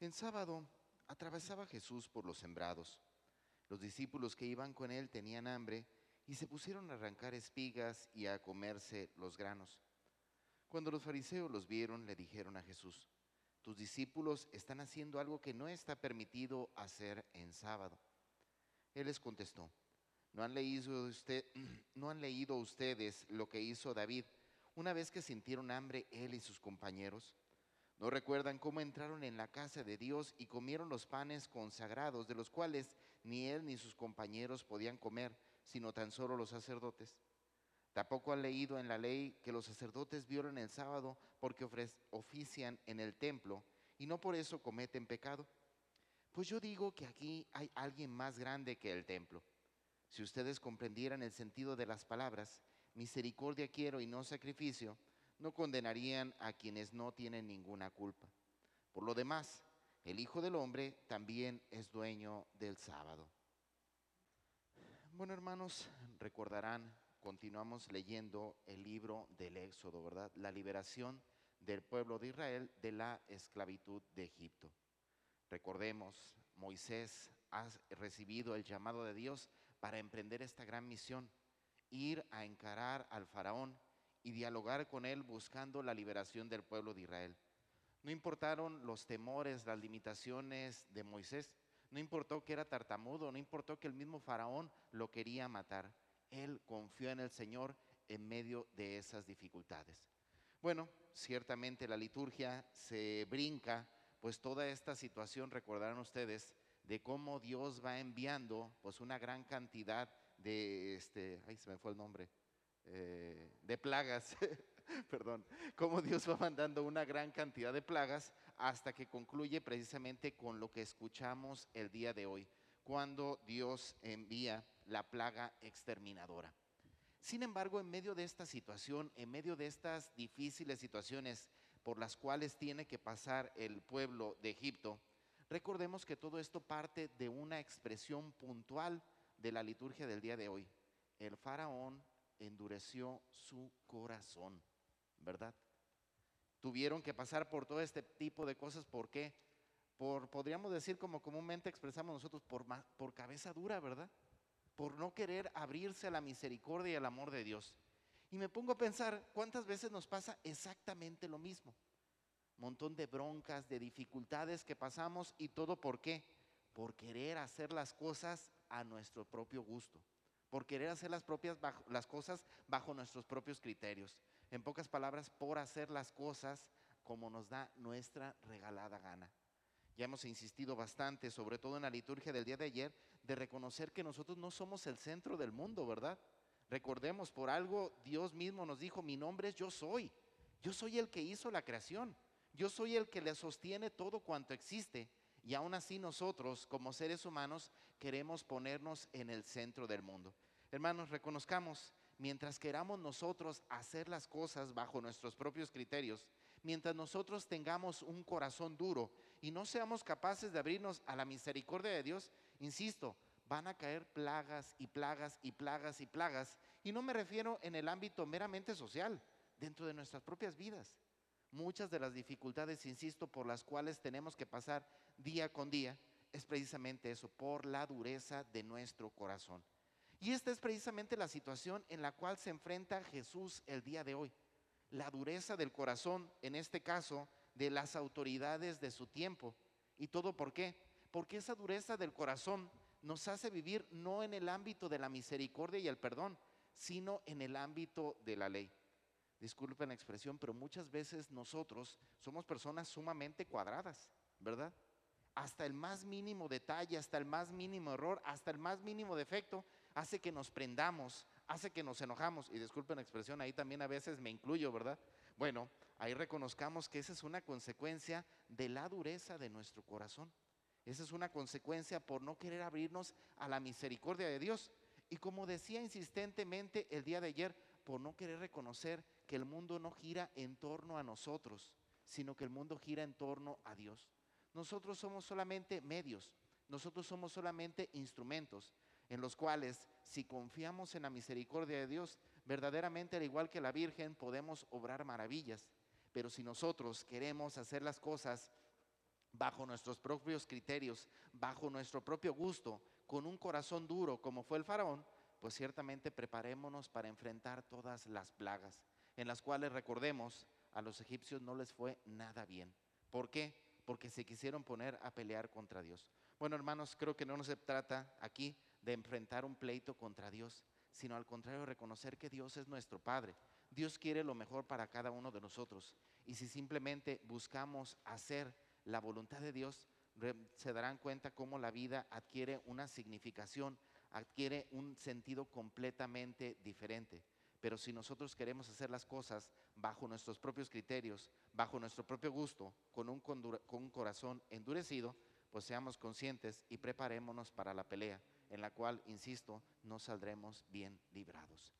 En sábado atravesaba Jesús por los sembrados. Los discípulos que iban con él tenían hambre y se pusieron a arrancar espigas y a comerse los granos. Cuando los fariseos los vieron, le dijeron a Jesús, tus discípulos están haciendo algo que no está permitido hacer en sábado. Él les contestó, ¿no han leído, usted, ¿no han leído ustedes lo que hizo David una vez que sintieron hambre él y sus compañeros? ¿No recuerdan cómo entraron en la casa de Dios y comieron los panes consagrados, de los cuales ni él ni sus compañeros podían comer, sino tan solo los sacerdotes? Tampoco han leído en la ley que los sacerdotes violan el sábado porque ofician en el templo y no por eso cometen pecado. Pues yo digo que aquí hay alguien más grande que el templo. Si ustedes comprendieran el sentido de las palabras, misericordia quiero y no sacrificio, no condenarían a quienes no tienen ninguna culpa. Por lo demás, el Hijo del Hombre también es dueño del sábado. Bueno, hermanos, recordarán, continuamos leyendo el libro del Éxodo, ¿verdad? La liberación del pueblo de Israel de la esclavitud de Egipto. Recordemos, Moisés ha recibido el llamado de Dios para emprender esta gran misión, ir a encarar al faraón y dialogar con él buscando la liberación del pueblo de Israel. No importaron los temores, las limitaciones de Moisés, no importó que era tartamudo, no importó que el mismo faraón lo quería matar. Él confió en el Señor en medio de esas dificultades. Bueno, ciertamente la liturgia se brinca, pues toda esta situación, recordarán ustedes, de cómo Dios va enviando pues una gran cantidad de, este, ay, se me fue el nombre, eh, de plagas, perdón, cómo Dios va mandando una gran cantidad de plagas hasta que concluye precisamente con lo que escuchamos el día de hoy, cuando Dios envía la plaga exterminadora. Sin embargo, en medio de esta situación, en medio de estas difíciles situaciones por las cuales tiene que pasar el pueblo de Egipto, recordemos que todo esto parte de una expresión puntual de la liturgia del día de hoy. El faraón endureció su corazón, ¿verdad? Tuvieron que pasar por todo este tipo de cosas, ¿por qué? Por, podríamos decir como comúnmente expresamos nosotros, por, por cabeza dura, ¿verdad? Por no querer abrirse a la misericordia y al amor de Dios. Y me pongo a pensar, ¿cuántas veces nos pasa exactamente lo mismo? Montón de broncas, de dificultades que pasamos y todo por qué? Por querer hacer las cosas a nuestro propio gusto por querer hacer las, propias, las cosas bajo nuestros propios criterios. En pocas palabras, por hacer las cosas como nos da nuestra regalada gana. Ya hemos insistido bastante, sobre todo en la liturgia del día de ayer, de reconocer que nosotros no somos el centro del mundo, ¿verdad? Recordemos, por algo Dios mismo nos dijo, mi nombre es yo soy. Yo soy el que hizo la creación. Yo soy el que le sostiene todo cuanto existe. Y aún así nosotros, como seres humanos, queremos ponernos en el centro del mundo. Hermanos, reconozcamos, mientras queramos nosotros hacer las cosas bajo nuestros propios criterios, mientras nosotros tengamos un corazón duro y no seamos capaces de abrirnos a la misericordia de Dios, insisto, van a caer plagas y plagas y plagas y plagas. Y no me refiero en el ámbito meramente social, dentro de nuestras propias vidas. Muchas de las dificultades, insisto, por las cuales tenemos que pasar día con día, es precisamente eso, por la dureza de nuestro corazón. Y esta es precisamente la situación en la cual se enfrenta Jesús el día de hoy. La dureza del corazón, en este caso, de las autoridades de su tiempo. ¿Y todo por qué? Porque esa dureza del corazón nos hace vivir no en el ámbito de la misericordia y el perdón, sino en el ámbito de la ley disculpen la expresión, pero muchas veces nosotros somos personas sumamente cuadradas, ¿verdad? Hasta el más mínimo detalle, hasta el más mínimo error, hasta el más mínimo defecto, hace que nos prendamos, hace que nos enojamos. Y disculpen la expresión, ahí también a veces me incluyo, ¿verdad? Bueno, ahí reconozcamos que esa es una consecuencia de la dureza de nuestro corazón. Esa es una consecuencia por no querer abrirnos a la misericordia de Dios. Y como decía insistentemente el día de ayer, por no querer reconocer que el mundo no gira en torno a nosotros, sino que el mundo gira en torno a Dios. Nosotros somos solamente medios, nosotros somos solamente instrumentos en los cuales, si confiamos en la misericordia de Dios, verdaderamente al igual que la Virgen podemos obrar maravillas. Pero si nosotros queremos hacer las cosas bajo nuestros propios criterios, bajo nuestro propio gusto, con un corazón duro como fue el faraón, pues ciertamente preparémonos para enfrentar todas las plagas, en las cuales recordemos, a los egipcios no les fue nada bien. ¿Por qué? Porque se quisieron poner a pelear contra Dios. Bueno, hermanos, creo que no se trata aquí de enfrentar un pleito contra Dios, sino al contrario, reconocer que Dios es nuestro Padre. Dios quiere lo mejor para cada uno de nosotros. Y si simplemente buscamos hacer la voluntad de Dios, se darán cuenta cómo la vida adquiere una significación, adquiere un sentido completamente diferente. Pero si nosotros queremos hacer las cosas bajo nuestros propios criterios, bajo nuestro propio gusto, con un, corazón endurecido, pues seamos conscientes y preparémonos para la pelea, en la cual, insisto, no saldremos bien librados.